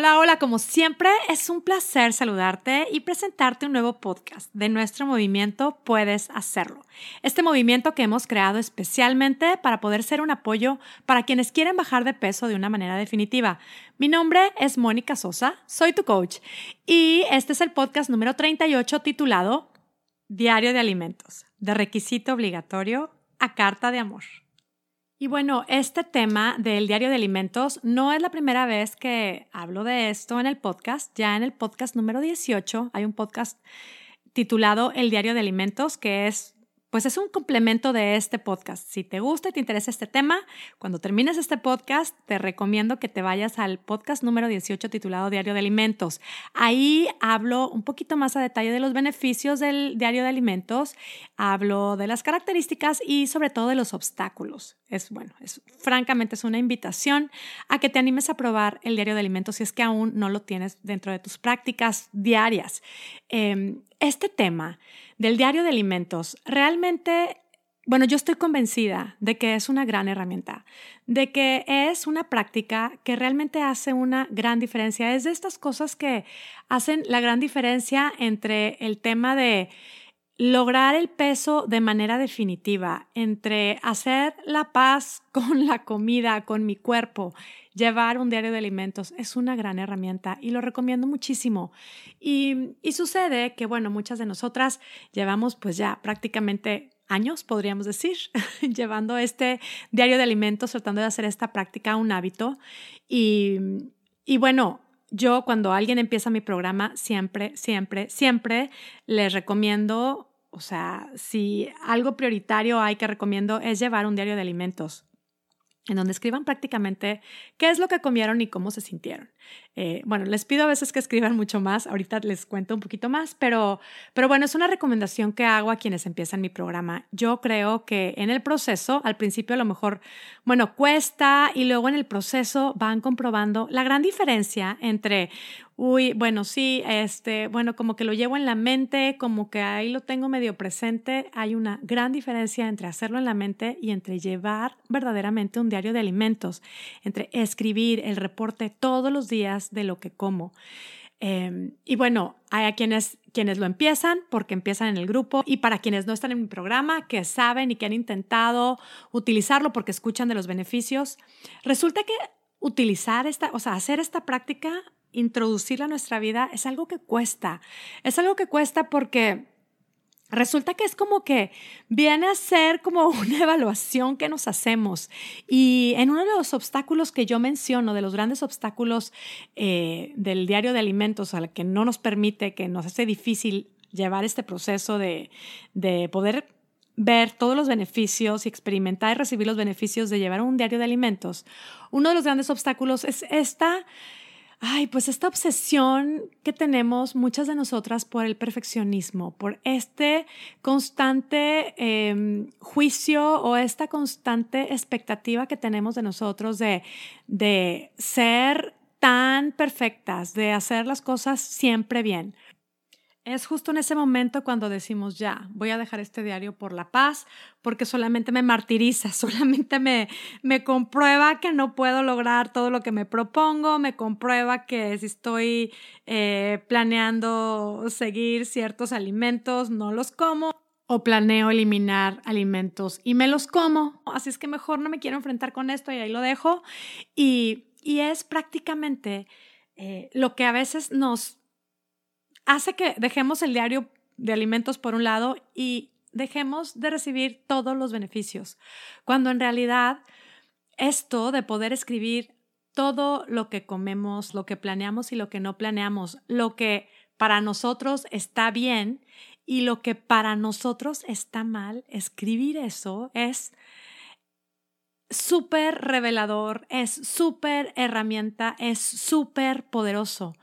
Hola, hola, como siempre es un placer saludarte y presentarte un nuevo podcast de nuestro movimiento Puedes Hacerlo. Este movimiento que hemos creado especialmente para poder ser un apoyo para quienes quieren bajar de peso de una manera definitiva. Mi nombre es Mónica Sosa, soy tu coach y este es el podcast número 38 titulado Diario de Alimentos, de requisito obligatorio a carta de amor. Y bueno, este tema del diario de alimentos no es la primera vez que hablo de esto en el podcast. Ya en el podcast número 18 hay un podcast titulado El diario de alimentos, que es pues es un complemento de este podcast. Si te gusta y te interesa este tema, cuando termines este podcast, te recomiendo que te vayas al podcast número 18 titulado Diario de Alimentos. Ahí hablo un poquito más a detalle de los beneficios del diario de alimentos, hablo de las características y sobre todo de los obstáculos. Es bueno, es francamente es una invitación a que te animes a probar el diario de alimentos si es que aún no lo tienes dentro de tus prácticas diarias. Em, este tema del diario de alimentos, realmente, bueno, yo estoy convencida de que es una gran herramienta, de que es una práctica que realmente hace una gran diferencia. Es de estas cosas que hacen la gran diferencia entre el tema de lograr el peso de manera definitiva, entre hacer la paz con la comida, con mi cuerpo, llevar un diario de alimentos, es una gran herramienta y lo recomiendo muchísimo. Y, sucede que, bueno, muchas de nosotras llevamos pues ya prácticamente años, podríamos decir, llevando este diario de alimentos, tratando de hacer esta práctica un hábito. Y, y bueno, yo cuando alguien empieza mi programa, siempre, siempre, siempre les recomiendo o sea, si algo prioritario hay que recomiendo es llevar un diario de alimentos en donde escriban prácticamente qué es lo que comieron y cómo se sintieron. Eh, bueno, les pido a veces que escriban mucho más, ahorita les cuento un poquito más, pero, pero bueno, es una recomendación que hago a quienes empiezan mi programa. Yo creo que en el proceso, al principio a lo mejor, bueno, cuesta y luego en el proceso van comprobando la gran diferencia entre uy, bueno, sí, este, bueno, como que lo llevo en la mente, como que ahí lo tengo medio presente, hay una gran diferencia entre hacerlo en la mente y entre llevar verdaderamente un diario de alimentos, entre escribir el reporte todos los días de lo que como. Em, y bueno, hay a quienes, quienes lo empiezan porque empiezan en el grupo y para quienes no están en mi programa, que saben y que han intentado utilizarlo porque escuchan de los beneficios, resulta que utilizar esta, o sea, hacer esta práctica introducirla a nuestra vida es algo que cuesta. Es algo que cuesta porque resulta que es como que viene a ser como una evaluación que nos hacemos. Y en uno de los obstáculos que yo menciono, de los grandes obstáculos eh, del diario de alimentos, al que no nos permite, que nos hace difícil llevar este proceso de, de poder ver todos los beneficios y experimentar y recibir los beneficios de llevar un diario de alimentos, uno de los grandes obstáculos es esta ay, pues esta obsesión que tenemos muchas de nosotras por el perfeccionismo, por este constante em, juicio o esta constante expectativa que tenemos de nosotros de, de ser tan perfectas, de hacer las cosas siempre bien. Es justo en ese momento cuando decimos, ya, voy a dejar este diario por la paz, porque solamente me martiriza, solamente me, me comprueba que no puedo lograr todo lo que me propongo, me comprueba que si estoy eh, planeando seguir ciertos alimentos, no los como o planeo eliminar alimentos y me los como. Así es que mejor no me quiero enfrentar con esto y ahí lo dejo. Y, es prácticamente eh, lo que a veces nos hace que dejemos el diario de alimentos por un lado y dejemos de recibir todos los beneficios, cuando en realidad esto de poder escribir todo lo que comemos, lo que planeamos y lo que no planeamos, lo que para nosotros está bien y lo que para nosotros está mal, escribir eso es súper revelador, es súper herramienta, es súper poderoso,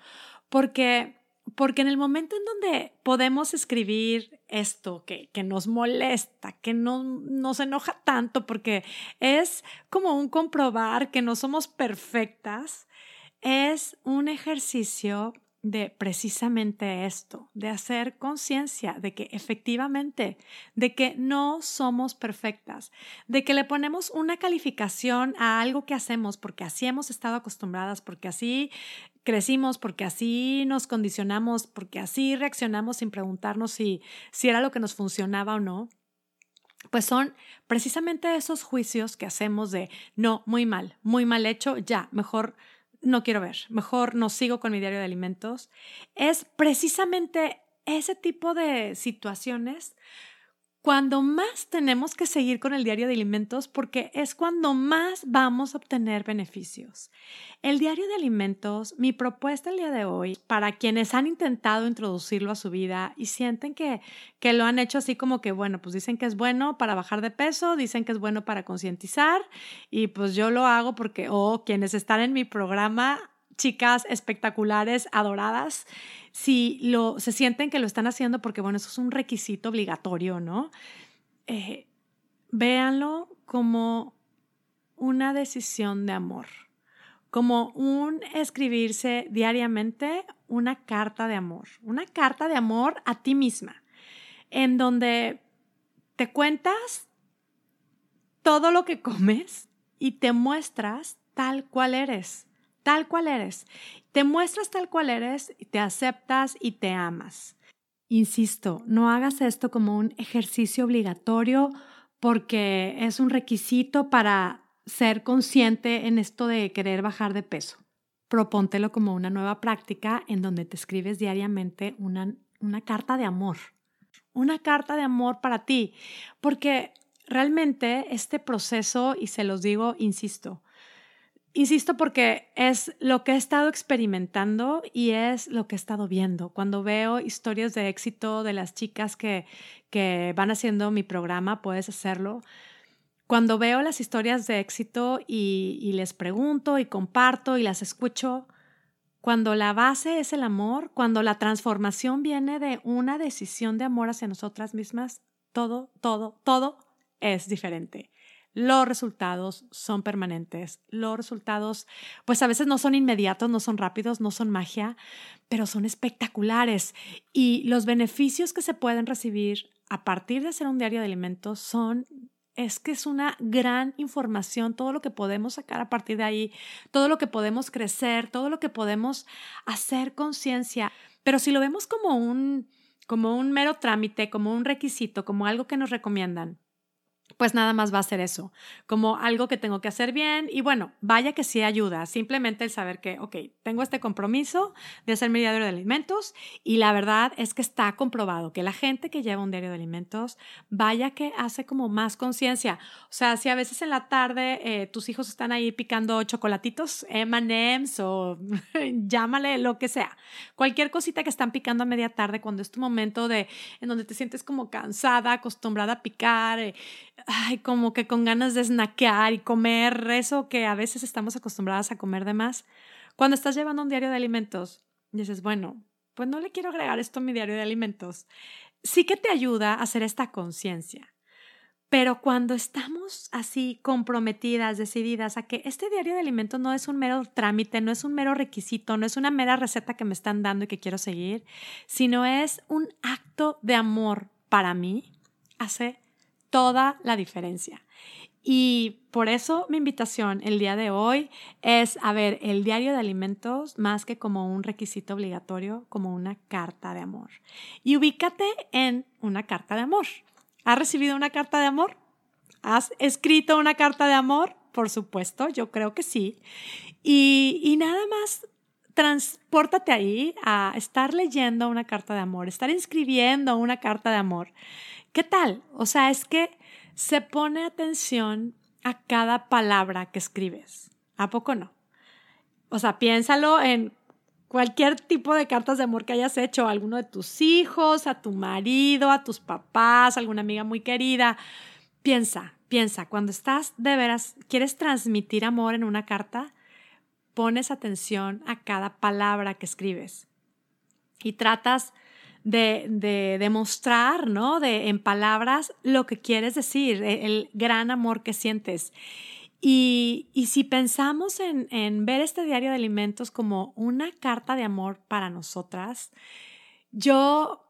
porque porque en el momento en donde podemos escribir esto que, que nos molesta, que no nos enoja tanto, porque es como un comprobar que no somos perfectas, es un ejercicio de precisamente esto, de hacer conciencia de que efectivamente, de que no somos perfectas, de que le ponemos una calificación a algo que hacemos porque así hemos estado acostumbradas, porque así crecimos, porque así nos condicionamos, porque así reaccionamos sin preguntarnos si, si era lo que nos funcionaba o no, pues son precisamente esos juicios que hacemos de, no, muy mal, muy mal hecho, ya, mejor no quiero ver, mejor no sigo con mi diario de alimentos. Es precisamente ese tipo de situaciones cuando más tenemos que seguir con el diario de alimentos porque es cuando más vamos a obtener beneficios. El diario de alimentos, mi propuesta el día de hoy, para quienes han intentado introducirlo a su vida y sienten que, que lo han hecho así como que, bueno, pues dicen que es bueno para bajar de peso, dicen que es bueno para concientizar y pues yo lo hago porque, o quienes están en mi programa chicas espectaculares, adoradas, si lo, se sienten que lo están haciendo porque, bueno, eso es un requisito obligatorio, ¿no? Eh, véanlo como una decisión de amor, como un escribirse diariamente una carta de amor, una carta de amor a ti misma, en donde te cuentas todo lo que comes y te muestras tal cual eres tal cual eres. Te muestras tal cual eres, te aceptas y te amas. Insisto, no hagas esto como un ejercicio obligatorio porque es un requisito para ser consciente en esto de querer bajar de peso. Propóntelo como una nueva práctica en donde te escribes diariamente una, una carta de amor. Una carta de amor para ti. Porque realmente este proceso, y se los digo, insisto, Insisto porque es lo que he estado experimentando y es lo que he estado viendo. Cuando veo historias de éxito de las chicas que, que van haciendo mi programa, puedes hacerlo. Cuando veo las historias de éxito y, y les pregunto y comparto y las escucho, cuando la base es el amor, cuando la transformación viene de una decisión de amor hacia nosotras mismas, todo, todo, todo es diferente los resultados son permanentes. Los resultados, pues a veces no son inmediatos, no son rápidos, no son magia, pero son espectaculares. Y los beneficios que se pueden recibir a partir de hacer un diario de alimentos son es que es una gran información, todo lo que podemos sacar a partir de ahí, todo lo que podemos crecer, todo lo que podemos hacer conciencia. Pero si lo vemos como un, como un mero trámite, como un requisito, como algo que nos recomiendan, pues nada más va a ser eso, como algo que tengo que hacer bien y bueno, vaya que sí ayuda, simplemente el saber que, ok, tengo este compromiso de hacer mi diario de alimentos y la verdad es que está comprobado que la gente que lleva un diario de alimentos, vaya que hace como más conciencia, o sea, si a veces en la tarde eh, tus hijos están ahí picando chocolatitos, M&M's o llámale lo que sea, cualquier cosita que están picando a media tarde cuando es tu momento de, en donde te sientes como cansada, acostumbrada a picar, eh, ay, como que con ganas de snackear y comer eso que a veces estamos acostumbradas a comer de más. Cuando estás llevando un diario de alimentos, dices, bueno, pues no le quiero agregar esto a mi diario de alimentos. Sí que te ayuda a hacer esta conciencia. Pero cuando estamos así comprometidas, decididas a que este diario de alimentos no es un mero trámite, no es un mero requisito, no es una mera receta que me están dando y que quiero seguir, sino es un acto de amor para mí, hace toda la diferencia. Y por eso mi invitación el día de hoy es a ver el diario de alimentos más que como un requisito obligatorio, como una carta de amor. Y ubícate en una carta de amor. ¿Has recibido una carta de amor? ¿Has escrito una carta de amor? Por supuesto, yo creo que sí. Y, nada más transpórtate ahí a estar leyendo una carta de amor, estar escribiendo una carta de amor. ¿Qué tal? O sea, es que se pone atención a cada palabra que escribes. ¿A poco no? O sea, piénsalo en cualquier tipo de cartas de amor que hayas hecho a alguno de tus hijos, a tu marido, a tus papás, a alguna amiga muy querida. Piensa, piensa, cuando estás de veras, quieres transmitir amor en una carta, pones atención a cada palabra que escribes y tratas de, demostrar, ¿no? De, en palabras lo que quieres decir, e, el, gran amor que sientes. Y, y si pensamos en, en, ver este diario de alimentos como una carta de amor para nosotras, yo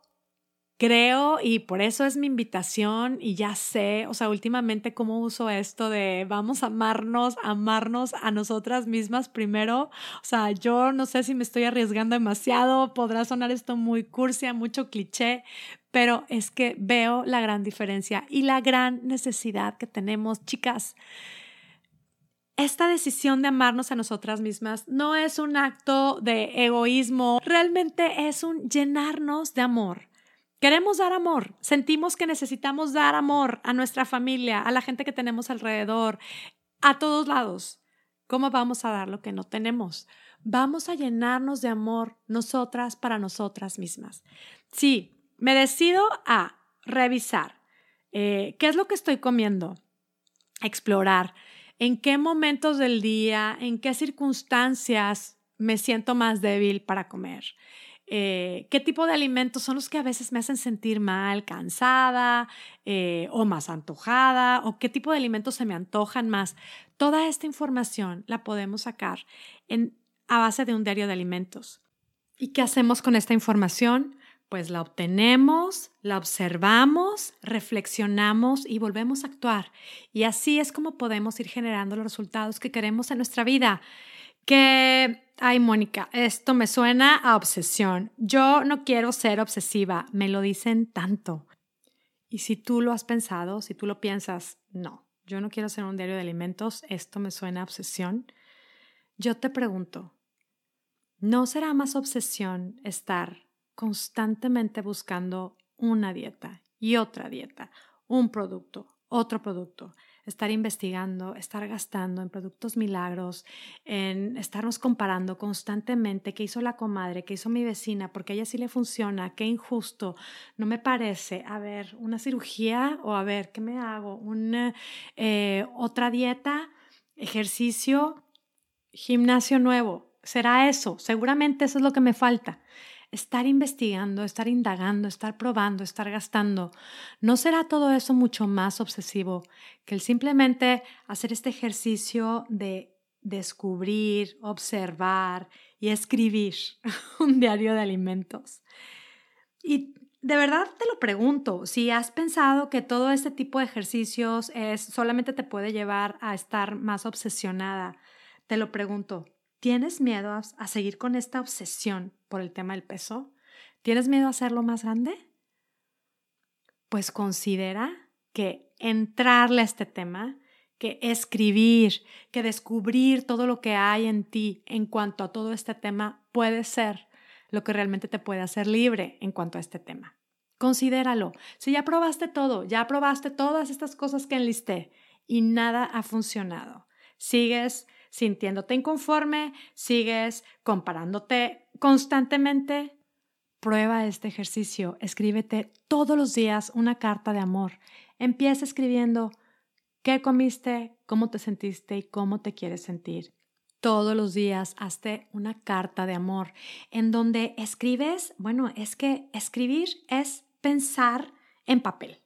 creo y por eso es mi invitación y ya sé, o sea, últimamente cómo uso esto de vamos a amarnos, amarnos a nosotras mismas primero. O sea, yo no sé si me estoy arriesgando demasiado, podrá sonar esto muy cursia, mucho cliché, pero es que veo la gran diferencia y la gran necesidad que tenemos, chicas. Esta decisión de amarnos a nosotras mismas no es un acto de egoísmo, realmente es un llenarnos de amor Queremos dar amor, sentimos que necesitamos dar amor a nuestra familia, a la gente que tenemos alrededor, a todos lados. ¿Cómo vamos a dar lo que no tenemos? Vamos a llenarnos de amor nosotras para nosotras mismas. Sí, me decido a revisar eh, qué es lo que estoy comiendo, explorar en qué momentos del día, en qué circunstancias me siento más débil para comer. Eh, qué tipo de alimentos son los que a veces me hacen sentir mal, cansada eh, o más antojada, o qué tipo de alimentos se me antojan más. Toda esta información la podemos sacar en, a base de un diario de alimentos. ¿Y qué hacemos con esta información? Pues la obtenemos, la observamos, reflexionamos y volvemos a actuar. Y así es como podemos ir generando los resultados que queremos en nuestra vida. Que Ay, Mónica, esto me suena a obsesión. Yo no quiero ser obsesiva, me lo dicen tanto. Y si tú lo has pensado, si tú lo piensas, no, yo no quiero hacer un diario de alimentos, esto me suena a obsesión, yo te pregunto, ¿no será más obsesión estar constantemente buscando una dieta y otra dieta, un producto, otro producto, estar investigando, estar gastando en productos milagros, en estarnos comparando constantemente qué hizo la comadre, qué hizo mi vecina, porque a ella sí le funciona, qué injusto, no me parece, a ver, una cirugía o a ver, ¿qué me hago? Una, eh, otra dieta, ejercicio, gimnasio nuevo, será eso, seguramente eso es lo que me falta estar investigando, estar indagando, estar probando, estar gastando, ¿no será todo eso mucho más obsesivo que el simplemente hacer este ejercicio de descubrir, observar y escribir un diario de alimentos? Y de verdad te lo pregunto, si has pensado que todo este tipo de ejercicios es solamente te puede llevar a estar más obsesionada, te lo pregunto, ¿Tienes miedo a, seguir con esta obsesión por el tema del peso? ¿Tienes miedo a hacerlo más grande? Pues considera que entrarle a este tema, que escribir, que descubrir todo lo que hay en ti en cuanto a todo este tema puede ser lo que realmente te puede hacer libre en cuanto a este tema. Considéralo. Si ya probaste todo, ya probaste todas estas cosas que enlisté y nada ha funcionado, sigues sintiéndote inconforme, sigues comparándote constantemente, prueba este ejercicio. Escríbete todos los días una carta de amor. Empieza escribiendo qué comiste, cómo te sentiste y cómo te quieres sentir. Todos los días hazte una carta de amor en donde escribes, bueno, es que escribir es pensar en papel.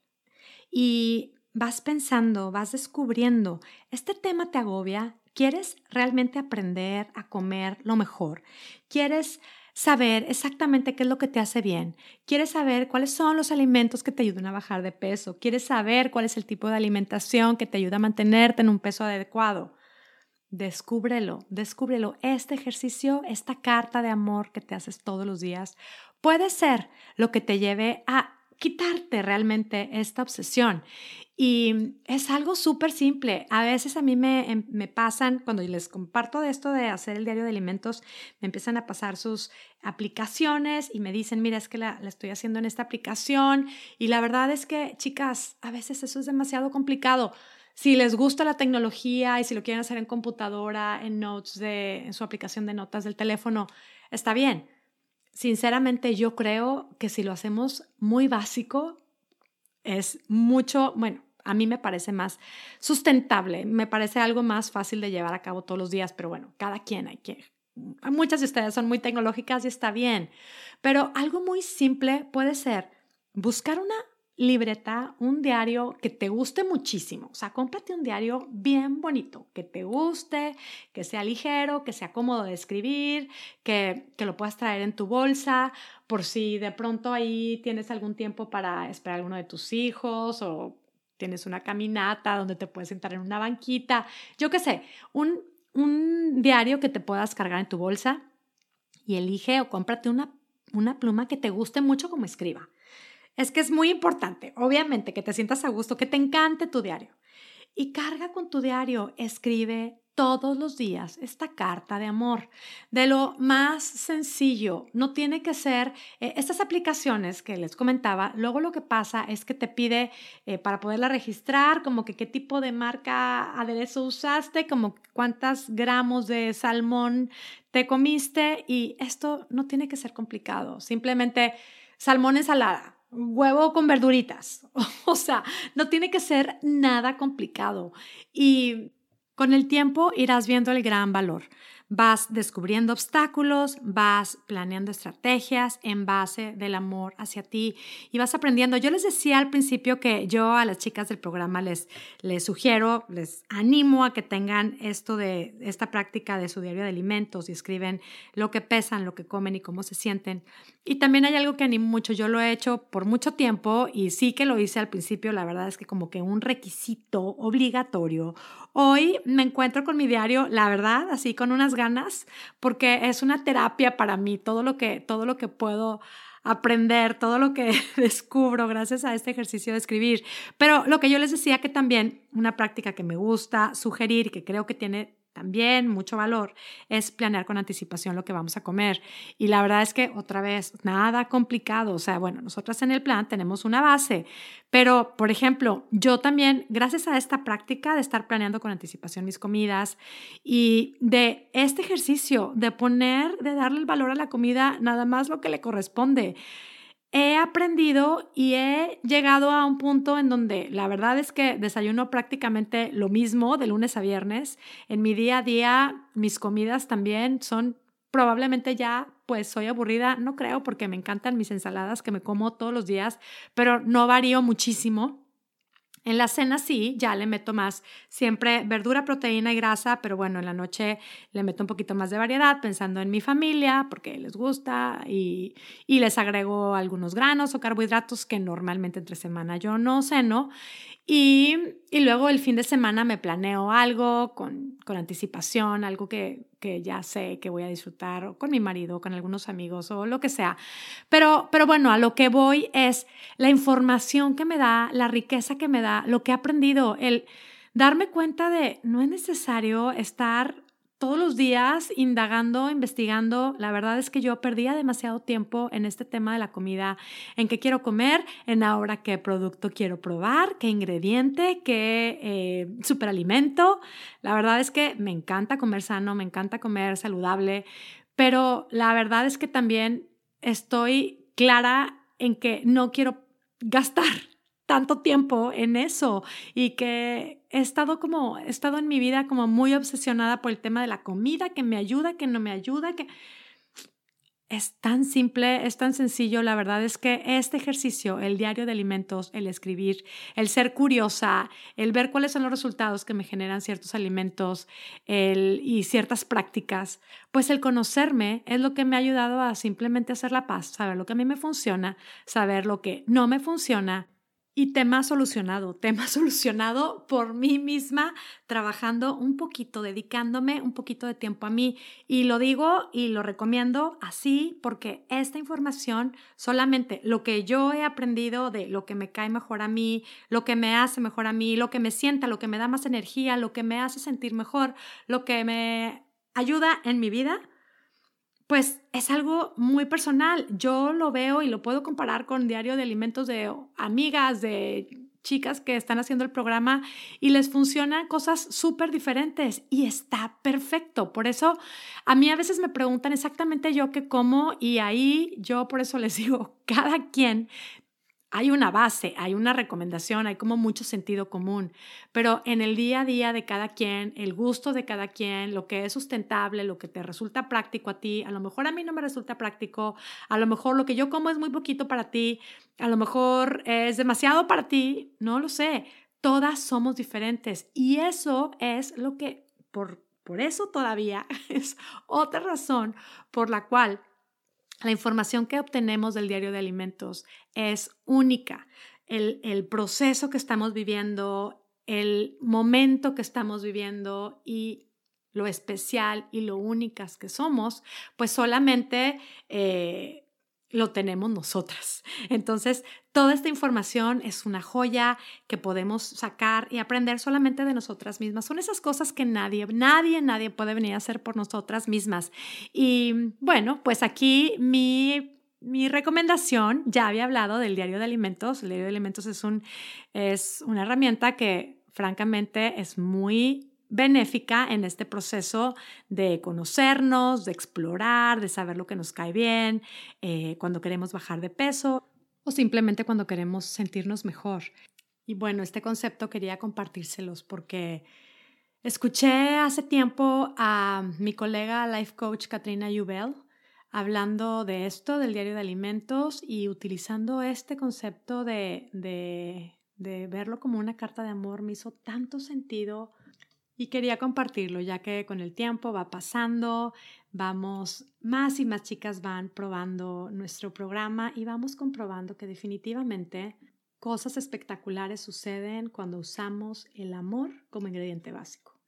Y vas pensando, vas descubriendo, este tema te agobia, ¿Quieres realmente aprender a comer lo mejor? ¿Quieres saber exactamente qué es lo que te hace bien? ¿Quieres saber cuáles son los alimentos que te ayudan a bajar de peso? ¿Quieres saber cuál es el tipo de alimentación que te ayuda a mantenerte en un peso adecuado? Descúbrelo, descúbrelo. Este ejercicio, esta carta de amor que te haces todos los días, puede ser lo que te lleve a quitarte realmente esta obsesión. Y es algo súper simple. A veces a mí me, em, me, pasan, cuando les comparto de esto de hacer el diario de alimentos, me empiezan a pasar sus aplicaciones y me dicen, mira, es que la, la estoy haciendo en esta aplicación. Y la verdad es que, chicas, a veces eso es demasiado complicado. Si les gusta la tecnología y si lo quieren hacer en computadora, en notes, de, en su aplicación de notas del teléfono, está bien sinceramente yo creo que si lo hacemos muy básico, es mucho, bueno, a mí me parece más sustentable, me parece algo más fácil de llevar a cabo todos los días, pero bueno, cada quien hay que... Muchas de ustedes son muy tecnológicas y está bien, pero algo muy simple puede ser buscar una libreta, un diario que te guste muchísimo. O sea, cómprate un diario bien bonito, que te guste, que sea ligero, que sea cómodo de escribir, que, que lo puedas traer en tu bolsa, por si de pronto ahí tienes algún tiempo para esperar a alguno de tus hijos o tienes una caminata donde te puedes sentar en una banquita, yo qué sé, un, un diario que te puedas cargar en tu bolsa y elige o cómprate una, una pluma que te guste mucho como escriba. Es que es muy importante, obviamente, que te sientas a gusto, que te encante tu diario. Y carga con tu diario, escribe todos los días esta carta de amor, de lo más sencillo. No tiene que ser eh, estas aplicaciones que les comentaba. Luego lo que pasa es que te pide eh, para poderla registrar, como que qué tipo de marca aderezo usaste, como cuántos gramos de salmón te comiste y esto no tiene que ser complicado. Simplemente salmón ensalada huevo con verduritas. O sea, no tiene que ser nada complicado. Y con el tiempo irás viendo el gran valor vas descubriendo obstáculos, vas planeando estrategias en base del amor hacia ti y vas aprendiendo. Yo les decía al principio que yo a las chicas del programa les, les sugiero, les animo a que tengan esto de esta práctica de su diario de alimentos y escriben lo que pesan, lo que comen y cómo se sienten. Y también hay algo que animo mucho, yo lo he hecho por mucho tiempo y sí que lo hice al principio, la verdad es que como que un requisito obligatorio. Hoy me encuentro con mi diario, la verdad, así con unas ganas porque es una terapia para mí, todo lo que, todo lo que puedo aprender, todo lo que descubro gracias a este ejercicio de escribir. Pero lo que yo les decía que también una práctica que me gusta sugerir, que creo que tiene también mucho valor es planear con anticipación lo que vamos a comer. Y la verdad es que otra vez, nada complicado. O sea, bueno, nosotras en el plan tenemos una base, pero por ejemplo, yo también, gracias a esta práctica de estar planeando con anticipación mis comidas y de este ejercicio de poner, de darle el valor a la comida, nada más lo que le corresponde he aprendido y he llegado a un punto en donde la verdad es que desayuno prácticamente lo mismo de lunes a viernes. En mi día a día, mis comidas también son probablemente ya, pues soy aburrida, no creo porque me encantan mis ensaladas que me como todos los días, pero no varío muchísimo. En la cena sí, ya le meto más siempre verdura, proteína y grasa, pero bueno, en la noche le meto un poquito más de variedad pensando en mi familia porque les gusta y, y les agrego algunos granos o carbohidratos que normalmente entre semana yo no ceno. Y, y luego el fin de semana me planeo algo con, con anticipación, algo que, que, ya sé que voy a disfrutar con mi marido, o con algunos amigos o lo que sea. Pero, pero bueno, a lo que voy es la información que me da, la riqueza que me da, lo que he aprendido, el darme cuenta de no es necesario estar todos los días indagando, investigando. La verdad es que yo perdía demasiado tiempo en este tema de la comida, en qué quiero comer, en ahora qué producto quiero probar, qué ingrediente, qué eh, superalimento. La verdad es que me encanta comer sano, me encanta comer saludable, pero la verdad es que también estoy clara en que no quiero gastar tanto tiempo en eso y que he estado como, he estado en mi vida como muy obsesionada por el tema de la comida, que me ayuda, que no me ayuda, que es tan simple, es tan sencillo. La verdad es que este ejercicio, el diario de alimentos, el escribir, el ser curiosa, el ver cuáles son los resultados que me generan ciertos alimentos el, y ciertas prácticas, pues el conocerme es lo que me ha ayudado a simplemente hacer la paz, saber lo que a mí me funciona, saber lo que no me funciona y tema solucionado, tema solucionado por mí misma, trabajando un poquito, dedicándome un poquito de tiempo a mí. Y lo digo y lo recomiendo así porque esta información, solamente lo que yo he aprendido de lo que me cae mejor a mí, lo que me hace mejor a mí, lo que me sienta, lo que me da más energía, lo que me hace sentir mejor, lo que me ayuda en mi vida, pues es algo muy personal. Yo lo veo y lo puedo comparar con diario de alimentos de amigas, de chicas que están haciendo el programa y les funcionan cosas súper diferentes y está perfecto. Por eso a mí a veces me preguntan exactamente yo qué como y ahí yo por eso les digo, cada quien hay una base, hay una recomendación, hay como mucho sentido común, pero en el día a día de cada quien, el gusto de cada quien, lo que es sustentable, lo que te resulta práctico a ti, a lo mejor a mí no me resulta práctico, a lo mejor lo que yo como es muy poquito para ti, a lo mejor es demasiado para ti, no lo sé, todas somos diferentes y eso es lo que, por, por eso todavía es otra razón por la cual la información que obtenemos del diario de alimentos es única. El, proceso que estamos viviendo, el momento que estamos viviendo y lo especial y lo únicas que somos, pues solamente eh, lo tenemos nosotras. Entonces, toda esta información es una joya que podemos sacar y aprender solamente de nosotras mismas. Son esas cosas que nadie, nadie, nadie puede venir a hacer por nosotras mismas. Y bueno, pues aquí mi mi recomendación, ya había hablado del diario de alimentos. El diario de alimentos es, un, es una herramienta que francamente es muy benéfica en este proceso de conocernos, de explorar, de saber lo que nos cae bien, eh, cuando queremos bajar de peso o simplemente cuando queremos sentirnos mejor. Y bueno, este concepto quería compartírselos porque escuché hace tiempo a mi colega life coach Katrina Jubel hablando de esto, del diario de alimentos y utilizando este concepto de, de, de verlo como una carta de amor me hizo tanto sentido y quería compartirlo ya que con el tiempo va pasando, vamos, más y más chicas van probando nuestro programa y vamos comprobando que definitivamente cosas espectaculares suceden cuando usamos el amor como ingrediente básico.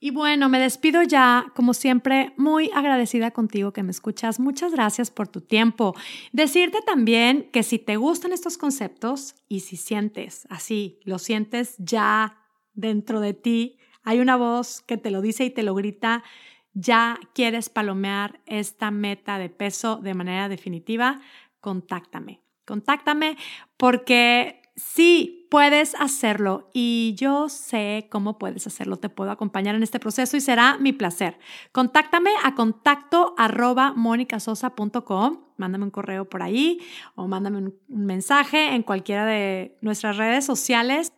Y bueno, me despido ya, como siempre, muy agradecida contigo que me escuchas. Muchas gracias por tu tiempo. Decirte también que si te gustan estos conceptos y si sientes así, lo sientes ya dentro de ti, hay una voz que te lo dice y te lo grita, ya quieres palomear esta meta de peso de manera definitiva, contáctame. Contáctame porque sí puedes hacerlo y yo sé cómo puedes hacerlo. Te puedo acompañar en este proceso y será mi placer. Contáctame a contacto arroba monicasosa.com. Mándame un correo por ahí o mándame un mensaje en cualquiera de nuestras redes sociales.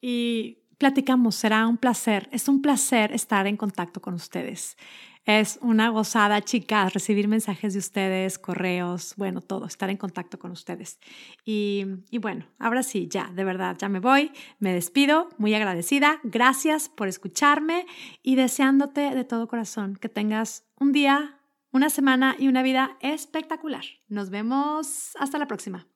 Y platicamos, será un placer. Es un placer estar en contacto con ustedes. Es una gozada, chicas, recibir mensajes de ustedes, correos, bueno, todo, estar en contacto con ustedes. Y, y, bueno, ahora sí, ya, de verdad, ya me voy, me despido, muy agradecida. Gracias por escucharme y deseándote de todo corazón que tengas un día, una semana y una vida espectacular. Nos vemos hasta la próxima.